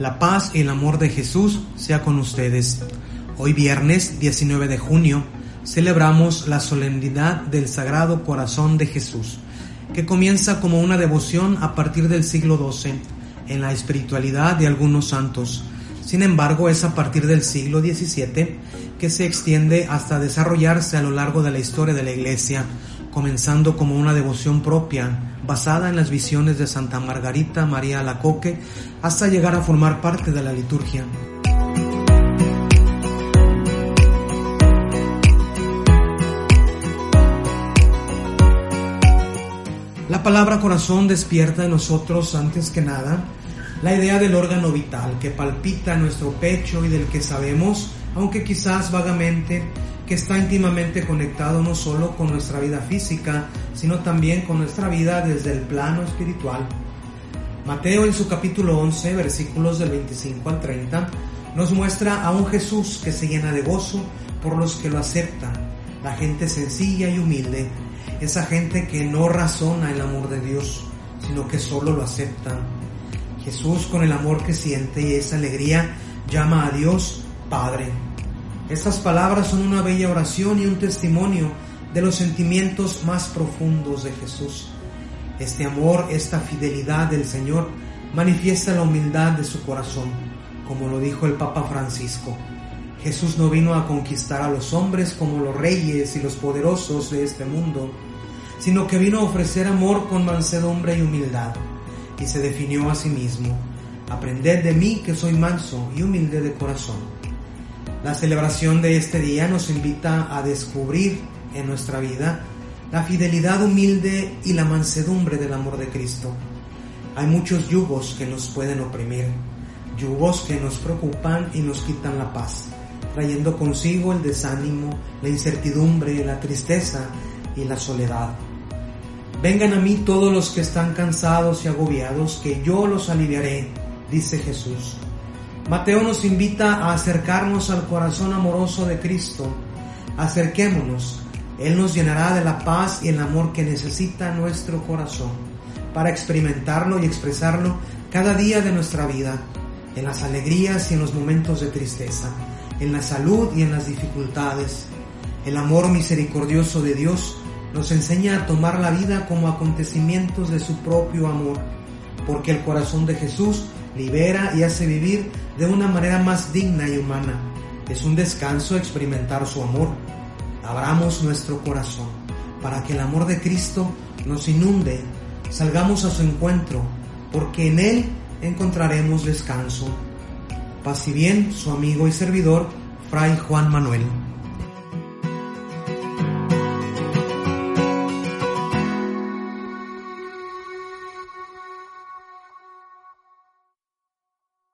La paz y el amor de Jesús sea con ustedes. Hoy viernes 19 de junio celebramos la solemnidad del Sagrado Corazón de Jesús, que comienza como una devoción a partir del siglo XII en la espiritualidad de algunos santos. Sin embargo, es a partir del siglo XVII que se extiende hasta desarrollarse a lo largo de la historia de la Iglesia, comenzando como una devoción propia basada en las visiones de Santa Margarita María Lacoque hasta llegar a formar parte de la liturgia. La palabra corazón despierta en nosotros antes que nada la idea del órgano vital que palpita en nuestro pecho y del que sabemos, aunque quizás vagamente, que está íntimamente conectado no solo con nuestra vida física, sino también con nuestra vida desde el plano espiritual. Mateo en su capítulo 11, versículos del 25 al 30, nos muestra a un Jesús que se llena de gozo por los que lo aceptan, la gente sencilla y humilde, esa gente que no razona el amor de Dios, sino que solo lo acepta. Jesús con el amor que siente y esa alegría llama a Dios Padre. Estas palabras son una bella oración y un testimonio de los sentimientos más profundos de Jesús. Este amor, esta fidelidad del Señor manifiesta la humildad de su corazón, como lo dijo el Papa Francisco. Jesús no vino a conquistar a los hombres como los reyes y los poderosos de este mundo, sino que vino a ofrecer amor con mansedumbre y humildad, y se definió a sí mismo. Aprended de mí que soy manso y humilde de corazón la celebración de este día nos invita a descubrir en nuestra vida la fidelidad humilde y la mansedumbre del amor de Cristo. Hay muchos yugos que nos pueden oprimir, yugos que nos preocupan y nos quitan la paz, trayendo consigo el desánimo, la incertidumbre, la tristeza y la soledad. Vengan a mí todos los que están cansados y agobiados, que yo los aliviaré, dice Jesús. Mateo nos invita a acercarnos al corazón amoroso de Cristo. Acerquémonos. Él nos llenará de la paz y el amor que necesita nuestro corazón para experimentarlo y expresarlo cada día de nuestra vida, en las alegrías y en los momentos de tristeza, en la salud y en las dificultades. El amor misericordioso de Dios nos enseña a tomar la vida como acontecimientos de su propio amor, porque el corazón de Jesús libera y hace vivir de una manera más digna y humana. Es un descanso experimentar su amor. Abramos nuestro corazón para que el amor de Cristo nos inunde, salgamos a su encuentro, porque en Él encontraremos descanso. Paz y bien, su amigo y servidor, Fray Juan Manuel.